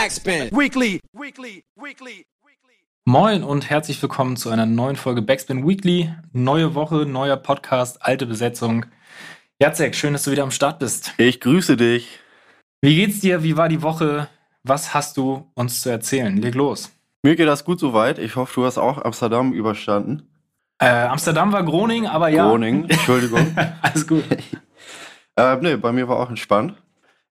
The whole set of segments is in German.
Backspin. Weekly. Weekly. Weekly. Moin und herzlich willkommen zu einer neuen Folge Backspin Weekly. Neue Woche, neuer Podcast, alte Besetzung. Jacek, schön, dass du wieder am Start bist. Ich grüße dich. Wie geht's dir? Wie war die Woche? Was hast du uns zu erzählen? Leg los. Mir geht das gut soweit. Ich hoffe, du hast auch Amsterdam überstanden. Äh, Amsterdam war Groningen, aber ja. Groningen, Entschuldigung. Alles gut. äh, nee, bei mir war auch entspannt.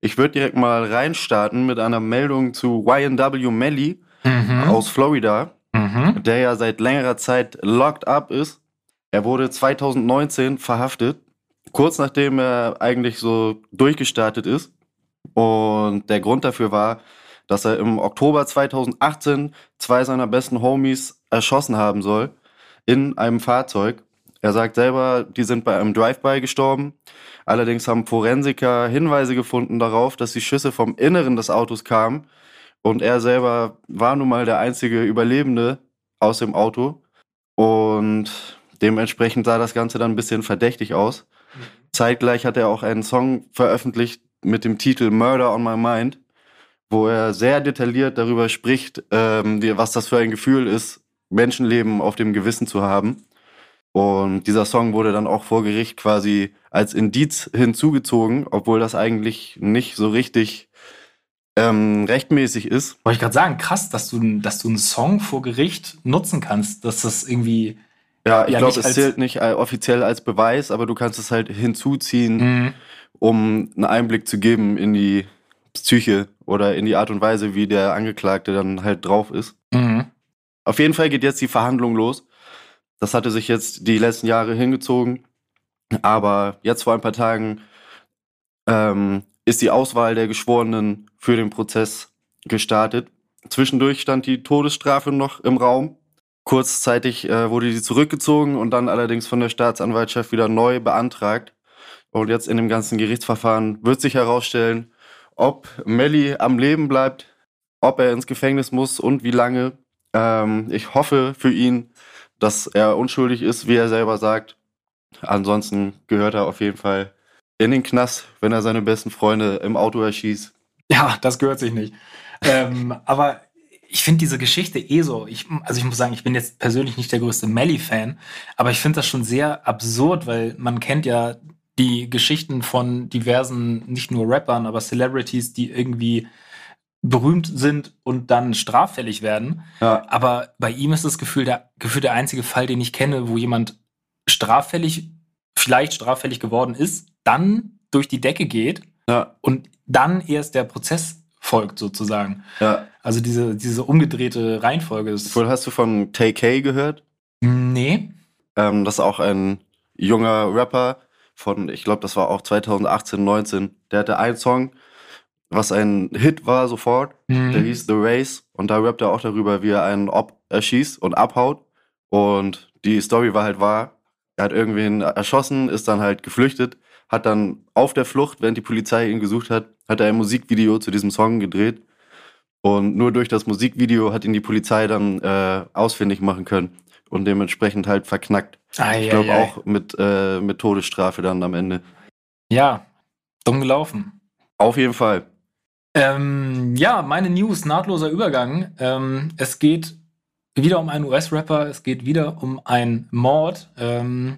Ich würde direkt mal reinstarten mit einer Meldung zu YNW Melly mhm. aus Florida, mhm. der ja seit längerer Zeit locked up ist. Er wurde 2019 verhaftet, kurz nachdem er eigentlich so durchgestartet ist. Und der Grund dafür war, dass er im Oktober 2018 zwei seiner besten Homies erschossen haben soll in einem Fahrzeug. Er sagt selber, die sind bei einem Drive-by gestorben. Allerdings haben Forensiker Hinweise gefunden darauf, dass die Schüsse vom Inneren des Autos kamen. Und er selber war nun mal der einzige Überlebende aus dem Auto. Und dementsprechend sah das Ganze dann ein bisschen verdächtig aus. Mhm. Zeitgleich hat er auch einen Song veröffentlicht mit dem Titel Murder on My Mind, wo er sehr detailliert darüber spricht, ähm, was das für ein Gefühl ist, Menschenleben auf dem Gewissen zu haben. Und dieser Song wurde dann auch vor Gericht quasi als Indiz hinzugezogen, obwohl das eigentlich nicht so richtig ähm, rechtmäßig ist. Wollte ich gerade sagen, krass, dass du, dass du einen Song vor Gericht nutzen kannst, dass das irgendwie. Ja, ich ja, glaube, es zählt nicht offiziell als Beweis, aber du kannst es halt hinzuziehen, mhm. um einen Einblick zu geben in die Psyche oder in die Art und Weise, wie der Angeklagte dann halt drauf ist. Mhm. Auf jeden Fall geht jetzt die Verhandlung los. Das hatte sich jetzt die letzten Jahre hingezogen. Aber jetzt vor ein paar Tagen ähm, ist die Auswahl der Geschworenen für den Prozess gestartet. Zwischendurch stand die Todesstrafe noch im Raum. Kurzzeitig äh, wurde sie zurückgezogen und dann allerdings von der Staatsanwaltschaft wieder neu beantragt. Und jetzt in dem ganzen Gerichtsverfahren wird sich herausstellen, ob Melly am Leben bleibt, ob er ins Gefängnis muss und wie lange. Ähm, ich hoffe für ihn, dass er unschuldig ist, wie er selber sagt. Ansonsten gehört er auf jeden Fall in den Knast, wenn er seine besten Freunde im Auto erschießt. Ja, das gehört sich nicht. ähm, aber ich finde diese Geschichte eh so. Ich, also ich muss sagen, ich bin jetzt persönlich nicht der größte Melly-Fan, aber ich finde das schon sehr absurd, weil man kennt ja die Geschichten von diversen, nicht nur Rappern, aber Celebrities, die irgendwie berühmt sind und dann straffällig werden. Ja. Aber bei ihm ist das Gefühl der, Gefühl der einzige Fall, den ich kenne, wo jemand straffällig, vielleicht straffällig geworden ist, dann durch die Decke geht ja. und dann erst der Prozess folgt sozusagen. Ja. Also diese, diese umgedrehte Reihenfolge ist. Wohl hast du von Tay gehört? Nee. Ähm, das ist auch ein junger Rapper von, ich glaube, das war auch 2018, 19. Der hatte einen Song, was ein Hit war sofort. Mhm. Der hieß The Race und da rappt er auch darüber, wie er einen Ob erschießt und abhaut. Und die Story war halt wahr. Er hat irgendwen erschossen, ist dann halt geflüchtet, hat dann auf der Flucht, während die Polizei ihn gesucht hat, hat er ein Musikvideo zu diesem Song gedreht. Und nur durch das Musikvideo hat ihn die Polizei dann äh, ausfindig machen können und dementsprechend halt verknackt. Ei, ich glaube auch mit, äh, mit Todesstrafe dann am Ende. Ja, dumm gelaufen. Auf jeden Fall. Ähm, ja, meine News, nahtloser Übergang. Ähm, es geht wieder um einen US-Rapper, es geht wieder um einen Mord, ähm,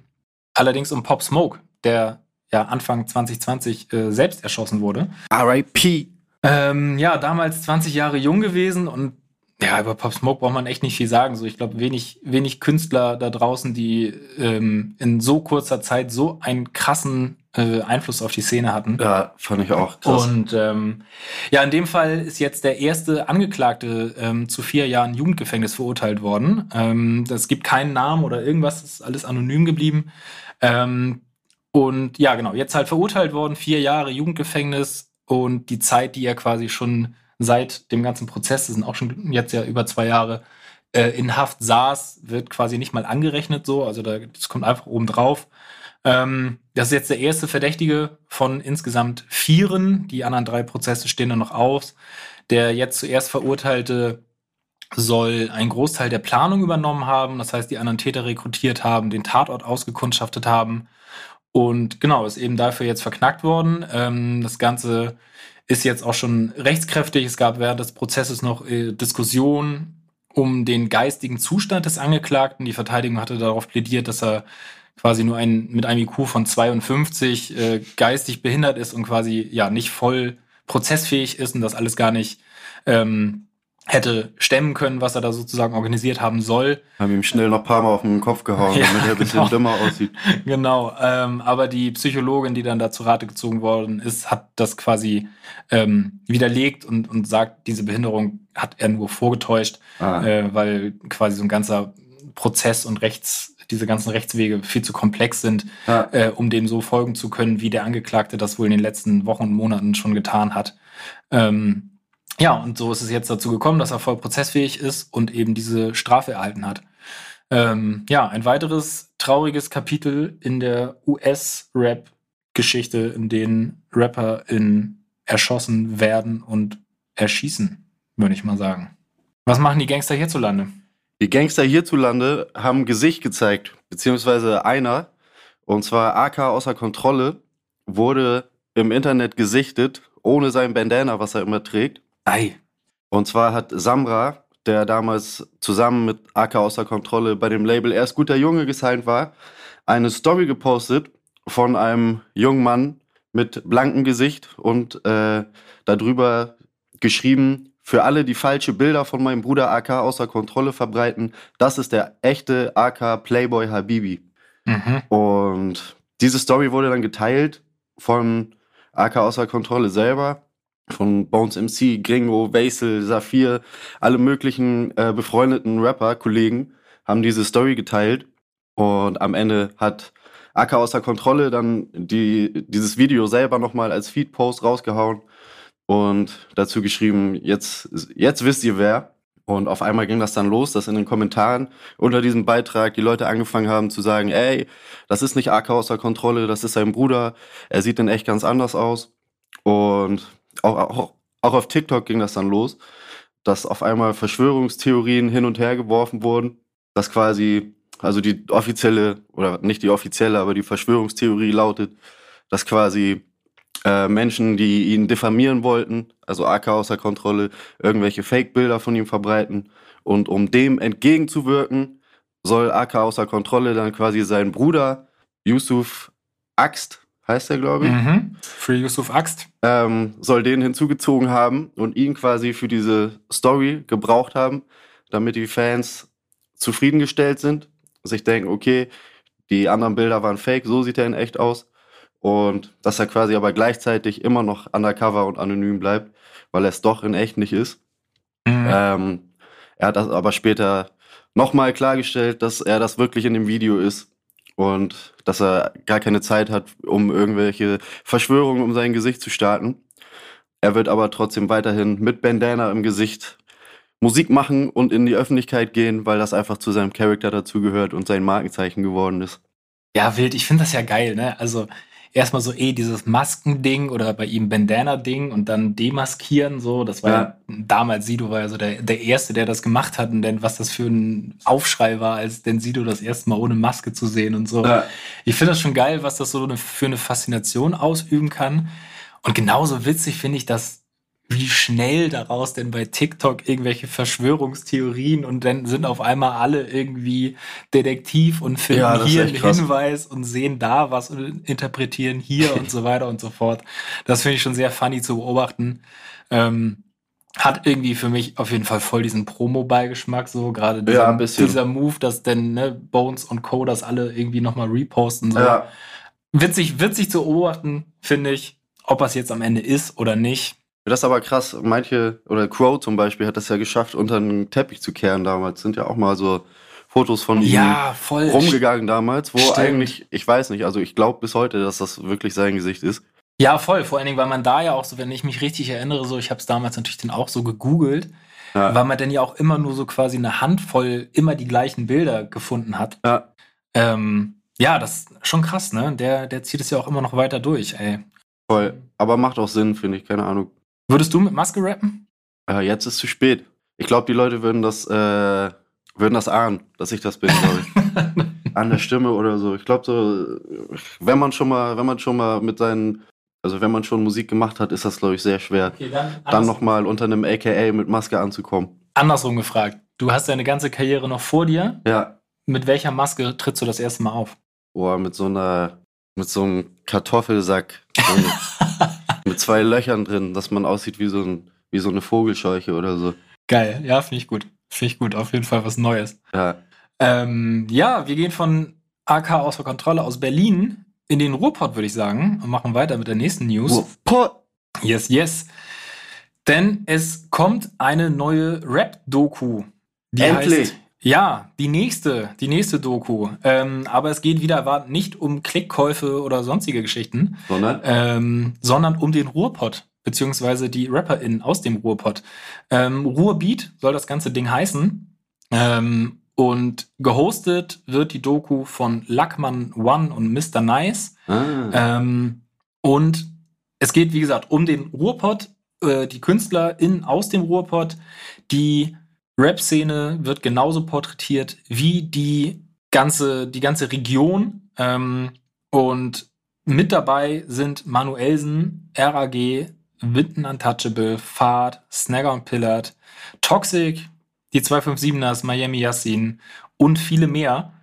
allerdings um Pop Smoke, der ja Anfang 2020 äh, selbst erschossen wurde. RIP. Ähm, ja, damals 20 Jahre jung gewesen und ja, über Pop Smoke braucht man echt nicht viel sagen. So, ich glaube, wenig, wenig Künstler da draußen, die ähm, in so kurzer Zeit so einen krassen äh, Einfluss auf die Szene hatten. Ja, fand ich auch krass. Und ähm, ja, in dem Fall ist jetzt der erste Angeklagte ähm, zu vier Jahren Jugendgefängnis verurteilt worden. Ähm, das gibt keinen Namen oder irgendwas, ist alles anonym geblieben. Ähm, und ja, genau, jetzt halt verurteilt worden, vier Jahre Jugendgefängnis und die Zeit, die er quasi schon seit dem ganzen Prozess, das sind auch schon jetzt ja über zwei Jahre, äh, in Haft saß, wird quasi nicht mal angerechnet so. Also da, das kommt einfach oben drauf. Ähm, das ist jetzt der erste Verdächtige von insgesamt vieren. Die anderen drei Prozesse stehen dann noch aus. Der jetzt zuerst Verurteilte soll einen Großteil der Planung übernommen haben. Das heißt, die anderen Täter rekrutiert haben, den Tatort ausgekundschaftet haben. Und genau, ist eben dafür jetzt verknackt worden. Ähm, das Ganze ist jetzt auch schon rechtskräftig. Es gab während des Prozesses noch äh, Diskussionen um den geistigen Zustand des Angeklagten. Die Verteidigung hatte darauf plädiert, dass er quasi nur ein, mit einem IQ von 52 äh, geistig behindert ist und quasi ja nicht voll prozessfähig ist und das alles gar nicht ähm, hätte stemmen können, was er da sozusagen organisiert haben soll. Haben ihm schnell noch ein paar Mal auf den Kopf gehauen, ja, damit er ein bisschen genau. dümmer aussieht. Genau, ähm, aber die Psychologin, die dann da zu Rate gezogen worden ist, hat das quasi ähm, widerlegt und, und sagt, diese Behinderung hat er nur vorgetäuscht, ah. äh, weil quasi so ein ganzer Prozess und Rechts, diese ganzen Rechtswege viel zu komplex sind, ah. äh, um dem so folgen zu können, wie der Angeklagte das wohl in den letzten Wochen und Monaten schon getan hat. Ähm, ja, und so ist es jetzt dazu gekommen, dass er voll prozessfähig ist und eben diese Strafe erhalten hat. Ähm, ja, ein weiteres trauriges Kapitel in der US-Rap-Geschichte, in denen Rapper in erschossen werden und erschießen, würde ich mal sagen. Was machen die Gangster hierzulande? Die Gangster hierzulande haben Gesicht gezeigt, beziehungsweise einer, und zwar AK außer Kontrolle, wurde im Internet gesichtet, ohne sein Bandana, was er immer trägt. Ei. Und zwar hat Samra, der damals zusammen mit AK außer Kontrolle bei dem Label Erst guter Junge gesigned war, eine Story gepostet von einem jungen Mann mit blankem Gesicht und äh, darüber geschrieben, für alle, die falsche Bilder von meinem Bruder AK außer Kontrolle verbreiten, das ist der echte AK Playboy Habibi. Mhm. Und diese Story wurde dann geteilt von AK außer Kontrolle selber von Bones MC, Gringo, Vaisel, Saphir, alle möglichen äh, befreundeten Rapper-Kollegen haben diese Story geteilt. Und am Ende hat Acker außer Kontrolle dann die, dieses Video selber nochmal als Feed-Post rausgehauen und dazu geschrieben, jetzt, jetzt wisst ihr wer. Und auf einmal ging das dann los, dass in den Kommentaren unter diesem Beitrag die Leute angefangen haben zu sagen, ey, das ist nicht AK außer Kontrolle, das ist sein Bruder, er sieht denn echt ganz anders aus. Und auch, auch, auch auf TikTok ging das dann los, dass auf einmal Verschwörungstheorien hin und her geworfen wurden, dass quasi, also die offizielle, oder nicht die offizielle, aber die Verschwörungstheorie lautet, dass quasi äh, Menschen, die ihn diffamieren wollten, also AK außer Kontrolle, irgendwelche Fake-Bilder von ihm verbreiten. Und um dem entgegenzuwirken, soll AK außer Kontrolle dann quasi seinen Bruder Yusuf Axt heißt er, glaube ich. Mhm. Für Yusuf Axt. Ähm, soll den hinzugezogen haben und ihn quasi für diese Story gebraucht haben, damit die Fans zufriedengestellt sind, sich denken, okay, die anderen Bilder waren fake, so sieht er in echt aus. Und dass er quasi aber gleichzeitig immer noch undercover und anonym bleibt, weil er es doch in echt nicht ist. Mhm. Ähm, er hat das aber später nochmal klargestellt, dass er das wirklich in dem Video ist und dass er gar keine Zeit hat, um irgendwelche Verschwörungen um sein Gesicht zu starten. Er wird aber trotzdem weiterhin mit Bandana im Gesicht Musik machen und in die Öffentlichkeit gehen, weil das einfach zu seinem Charakter dazugehört und sein Markenzeichen geworden ist. Ja, wild. Ich finde das ja geil, ne? Also erstmal so eh dieses Maskending oder bei ihm Bandana-Ding und dann demaskieren, so. Das war ja. damals Sido war ja so der, der Erste, der das gemacht hat und dann, was das für ein Aufschrei war, als denn Sido das erste Mal ohne Maske zu sehen und so. Ja. Ich finde das schon geil, was das so eine, für eine Faszination ausüben kann. Und genauso witzig finde ich, dass wie schnell daraus denn bei TikTok irgendwelche Verschwörungstheorien und dann sind auf einmal alle irgendwie Detektiv und finden ja, hier einen Hinweis und sehen da was und interpretieren hier und so weiter und so fort. Das finde ich schon sehr funny zu beobachten. Ähm, hat irgendwie für mich auf jeden Fall voll diesen Promo-Beigeschmack, so gerade dieser, ja, dieser Move, dass denn ne, Bones und Co. das alle irgendwie nochmal reposten. So. Ja. Witzig, witzig zu beobachten, finde ich. Ob es jetzt am Ende ist oder nicht, das ist aber krass. Manche, oder Crow zum Beispiel, hat das ja geschafft, unter den Teppich zu kehren damals. Sind ja auch mal so Fotos von ja, ihm rumgegangen damals, wo Stimmt. eigentlich, ich weiß nicht, also ich glaube bis heute, dass das wirklich sein Gesicht ist. Ja, voll. Vor allen Dingen, weil man da ja auch so, wenn ich mich richtig erinnere, so, ich habe es damals natürlich dann auch so gegoogelt, ja. weil man dann ja auch immer nur so quasi eine Handvoll immer die gleichen Bilder gefunden hat. Ja. Ähm, ja, das ist schon krass, ne? Der, der zieht es ja auch immer noch weiter durch, ey. Voll. Aber macht auch Sinn, finde ich, keine Ahnung. Würdest du mit Maske rappen? Äh, jetzt ist zu spät. Ich glaube, die Leute würden das, äh, würden das ahnen, dass ich das bin, glaube ich. An der Stimme oder so. Ich glaube so, wenn man schon mal, wenn man schon mal mit seinen Also wenn man schon Musik gemacht hat, ist das, glaube ich, sehr schwer, Okay, dann, dann nochmal unter einem AKA mit Maske anzukommen. andersrum gefragt. Du hast deine ganze Karriere noch vor dir. Ja, Mit welcher Maske trittst du das erste Mal auf? boah, mit so einer, mit so einem Kartoffelsack. Mit zwei Löchern drin, dass man aussieht wie so, ein, wie so eine Vogelscheuche oder so. Geil, ja, finde ich gut. Finde ich gut, auf jeden Fall was Neues. Ja, Ähm, ja, wir gehen von AK außer Kontrolle aus Berlin in den Ruhrpott, würde ich sagen, und machen weiter mit der nächsten News. Pot. Yes, yes. Denn es kommt eine neue Rap-Doku. Die Endlich. Heißt, ja, die nächste, die nächste Doku. Ähm, aber es geht wieder nicht um Klickkäufe oder sonstige Geschichten, Sondern? ähm, sondern um den Ruhrpott, beziehungsweise die RapperInnen aus dem Ruhrpott. Ähm, Ruhrbeat soll das ganze Ding heißen. Ähm, und gehostet wird die Doku von Lackman One und Mr. Nice. Ah. Ähm, und es geht, wie gesagt, um den Ruhrpott, äh, die KünstlerInnen aus dem Ruhrpott. Die Rap-Szene wird genauso porträtiert wie die ganze, die ganze Region. Ähm, und mit dabei sind Manuelsen, RAG, Winton Untouchable, Fahrt, Snagger und Pillard, Toxic, die 257ers, Miami Yassin und viele mehr.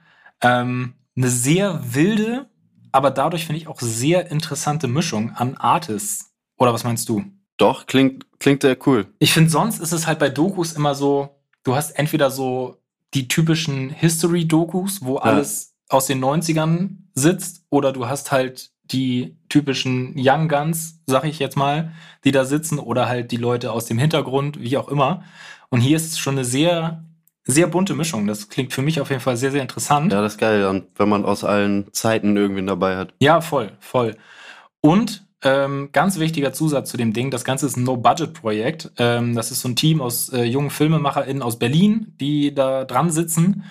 Ähm, eine sehr wilde, aber dadurch finde ich auch sehr interessante Mischung an Artists. Oder was meinst du? Doch, klingt, klingt sehr cool. Ich finde, sonst ist es halt bei Dokus immer so, du hast entweder so die typischen History-Dokus, wo alles aus den 90ern sitzt, oder du hast halt die typischen Young Guns, sag ich jetzt mal, die da sitzen, oder halt die Leute aus dem Hintergrund, wie auch immer. Und hier ist es schon eine sehr, sehr bunte Mischung. Das klingt für mich auf jeden Fall sehr, sehr interessant. Ja, das ist geil, dann, wenn man aus allen Zeiten irgendwen dabei hat. Ja, voll, voll. Und ähm, ganz wichtiger Zusatz zu dem Ding, das Ganze ist ein No-Budget-Projekt. Ähm, das ist so ein Team aus äh, jungen FilmemacherInnen aus Berlin, die da dran sitzen.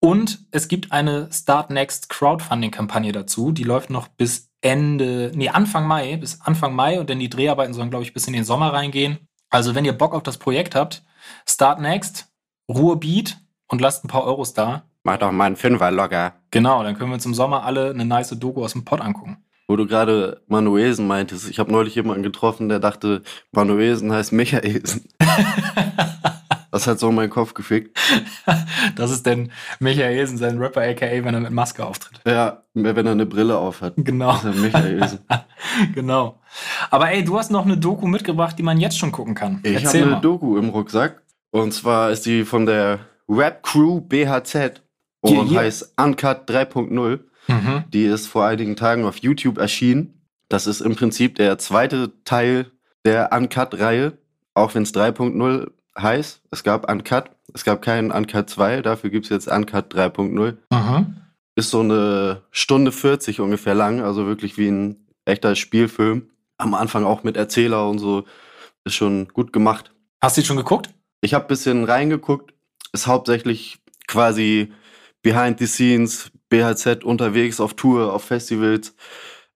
Und es gibt eine Start Next Crowdfunding-Kampagne dazu. Die läuft noch bis Ende, nee, Anfang Mai, bis Anfang Mai und dann die Dreharbeiten sollen, glaube ich, bis in den Sommer reingehen. Also, wenn ihr Bock auf das Projekt habt, Start Next, Ruhrbeat und lasst ein paar Euros da. Mach doch mal einen Fünfer locker. Genau, dann können wir uns im Sommer alle eine nice Doku aus dem Pod angucken. Wo du gerade Manuelsen meintest, ich habe neulich jemanden getroffen, der dachte, Manuelsen heißt Michaelsen. das hat so in meinen Kopf gefickt. Das ist denn Michaelsen, sein Rapper aka, wenn er mit Maske auftritt. Ja, wenn er eine Brille auf hat. Genau. Das ist ja Michaelsen. genau. Aber ey, du hast noch eine Doku mitgebracht, die man jetzt schon gucken kann. Ich habe eine. Doku im Rucksack. Und zwar ist die von der Rap Crew BHZ und Yeah, yeah. heißt Uncut 3.0. Mhm. Die ist vor einigen Tagen auf YouTube erschienen. Das ist im Prinzip der zweite Teil der Uncut-Reihe, auch wenn es 3.0 heißt. Es gab Uncut, es gab keinen Uncut 2, dafür gibt es jetzt Uncut 3.0. Mhm. Ist so eine Stunde 40 ungefähr lang, also wirklich wie ein echter Spielfilm. Am Anfang auch mit Erzähler und so. Ist schon gut gemacht. Hast du die schon geguckt? Ich habe ein bisschen reingeguckt. Ist hauptsächlich quasi behind the scenes, BHZ unterwegs auf Tour, auf Festivals.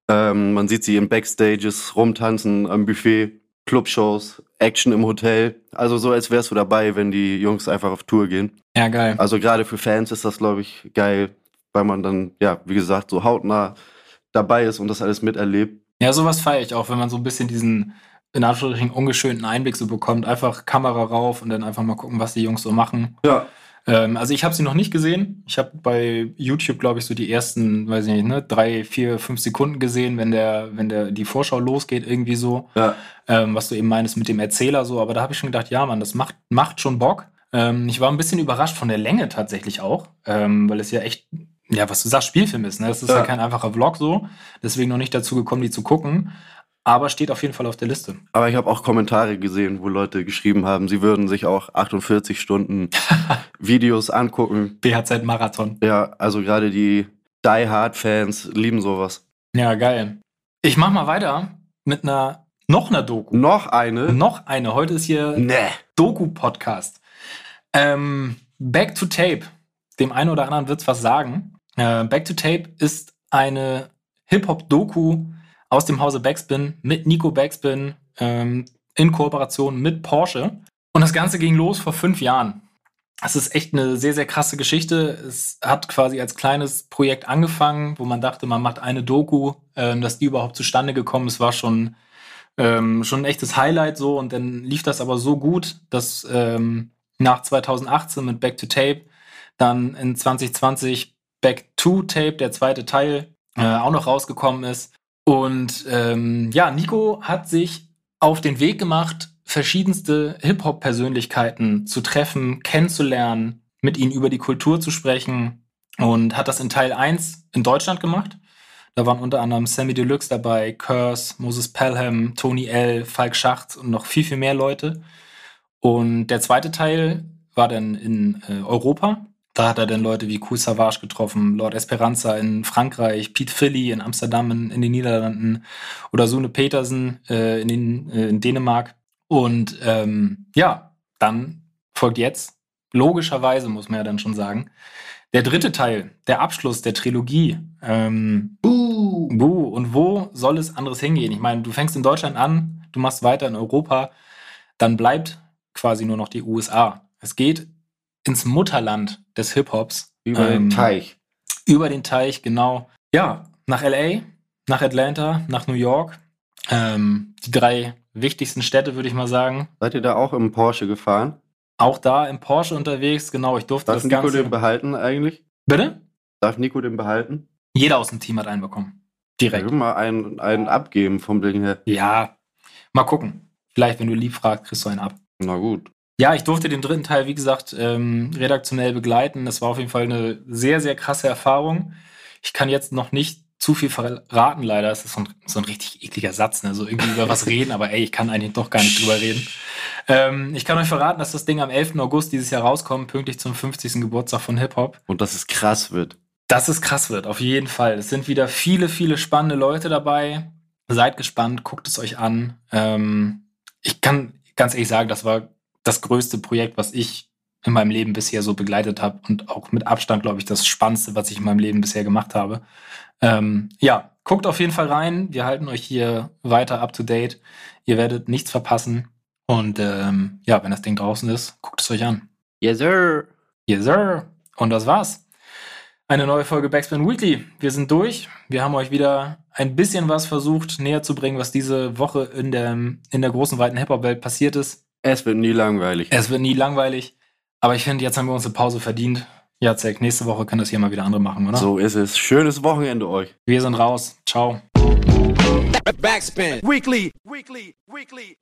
Ähm, man sieht sie in Backstages rumtanzen, am Buffet, Clubshows, Action im Hotel. Also so, als wärst du dabei, wenn die Jungs einfach auf Tour gehen. Ja, geil. Also gerade für Fans ist das, glaube ich, geil, weil man dann, ja, wie gesagt, so hautnah dabei ist und das alles miterlebt. Ja, sowas feiere ich auch, wenn man so ein bisschen diesen, in Anführungsstrichen, ungeschönten Einblick so bekommt. Einfach Kamera rauf und dann einfach mal gucken, was die Jungs so machen. Ja. Ähm, also ich habe sie noch nicht gesehen. Ich habe bei YouTube, glaube ich, so die ersten, weiß ich nicht, ne, drei, vier, fünf Sekunden gesehen, wenn der, wenn der die Vorschau losgeht, irgendwie so. Ja. ähm, was du eben meinst mit dem Erzähler so, aber da habe ich schon gedacht, ja, Mann, das macht, macht schon Bock. Ähm, ich war ein bisschen überrascht von der Länge tatsächlich auch, ähm, weil es ja echt, ja, was du sagst, Spielfilm ist, ne? Das ist ja. Ja. kein einfacher Vlog so, deswegen noch nicht dazu gekommen, die zu gucken, aber steht auf jeden Fall auf der Liste. Aber ich habe auch Kommentare gesehen, wo Leute geschrieben haben, sie würden sich auch 48 Stunden Videos angucken. BHZ Marathon. Ja, also gerade die Die Hard Fans lieben sowas. Ja, geil. Ich mach mal weiter mit einer, noch einer Doku. Noch eine? Noch eine. Heute ist hier Nee. Doku-Podcast. Ähm, Back to Tape. Dem einen oder anderen wird's was sagen. Äh, Back to Tape ist eine Hip-Hop-Doku aus dem Hause Backspin mit Nico Backspin ähm, in Kooperation mit Porsche. Und das Ganze ging los vor fünf Jahren. es ist echt eine sehr, sehr krasse Geschichte. Es hat quasi als kleines Projekt angefangen, wo man dachte, man macht eine Doku, ähm, dass die überhaupt zustande gekommen ist, war schon, ähm, schon ein echtes Highlight so. Und dann lief das aber so gut, dass ähm, nach 2018 mit Back to Tape dann in 2020 Back to Tape, der zweite Teil, äh, auch noch rausgekommen ist. Und ähm, ja, Nico hat sich auf den Weg gemacht, verschiedenste Hip-Hop-Persönlichkeiten zu treffen, kennenzulernen, mit ihnen über die Kultur zu sprechen und hat das in Teil 1 in Deutschland gemacht. Da waren unter anderem Sammy Deluxe dabei, Curse, Moses Pelham, Tony L., Falk Schacht und noch viel, viel mehr Leute. Und der zweite Teil war dann in äh, Europa. Da hat er dann Leute wie Kool Savage getroffen, Lord Esperanza in Frankreich, Pete Philly in Amsterdam in, in den Niederlanden oder Sune Petersen äh, in, den, äh, in Dänemark. Und ähm, ja, dann folgt jetzt, logischerweise muss man ja dann schon sagen, der dritte Teil, der Abschluss der Trilogie. Ähm, Buh. Buh. Und wo soll es anderes hingehen? Ich meine, du fängst in Deutschland an, du machst weiter in Europa, dann bleibt quasi nur noch die USA. Es geht ins Mutterland des Hip-Hops. Über ähm, den Teich. Über den Teich, genau. Ja, nach LA, nach Atlanta, nach New York. Ähm, die drei wichtigsten Städte, würde ich mal sagen. Seid ihr da auch im Porsche gefahren? Auch da im Porsche unterwegs, genau. Ich durfte Darf das Nico Ganze... den behalten eigentlich? Bitte? Darf Nico den behalten? Jeder aus dem Team hat einen bekommen. Direkt. Ich mal einen, einen abgeben vom Ding her. Ja, mal gucken. Vielleicht, wenn du lieb fragst, kriegst du einen ab. Na gut. Ja, ich durfte den dritten Teil, wie gesagt, ähm, redaktionell begleiten. Das war auf jeden Fall eine sehr, sehr krasse Erfahrung. Ich kann jetzt noch nicht zu viel verraten, leider. Das ist so ein, so ein richtig ekliger Satz, ne? So irgendwie über was reden, aber ey, ich kann eigentlich doch gar nicht drüber reden. Ähm, ich kann euch verraten, dass das Ding am 11. August dieses Jahr rauskommt, pünktlich zum 50. Geburtstag von Hip-Hop. Und dass es krass wird. Dass es krass wird, auf jeden Fall. Es sind wieder viele, viele spannende Leute dabei. Seid gespannt, guckt es euch an. Ähm, ich kann ganz ehrlich sagen, das war das größte Projekt, was ich in meinem Leben bisher so begleitet habe und auch mit Abstand, glaube ich, das Spannendste, was ich in meinem Leben bisher gemacht habe. Ähm, ja, guckt auf jeden Fall rein. Wir halten euch hier weiter up to date. Ihr werdet nichts verpassen. Und ähm, ja, wenn das Ding draußen ist, guckt es euch an. Yes, sir. Yes, sir. Und das war's. Eine neue Folge Backspin Weekly. Wir sind durch. Wir haben euch wieder ein bisschen was versucht näher zu bringen, was diese Woche in der, in der großen, weiten Hip-Hop-Welt passiert ist. Es wird nie langweilig. Es wird nie langweilig. Aber ich finde, jetzt haben wir uns eine Pause verdient. Jacek, nächste Woche können das hier mal wieder andere machen, oder? So ist es. Schönes Wochenende euch. Wir sind raus. Ciao. Backspin. Weekly. Weekly. Weekly.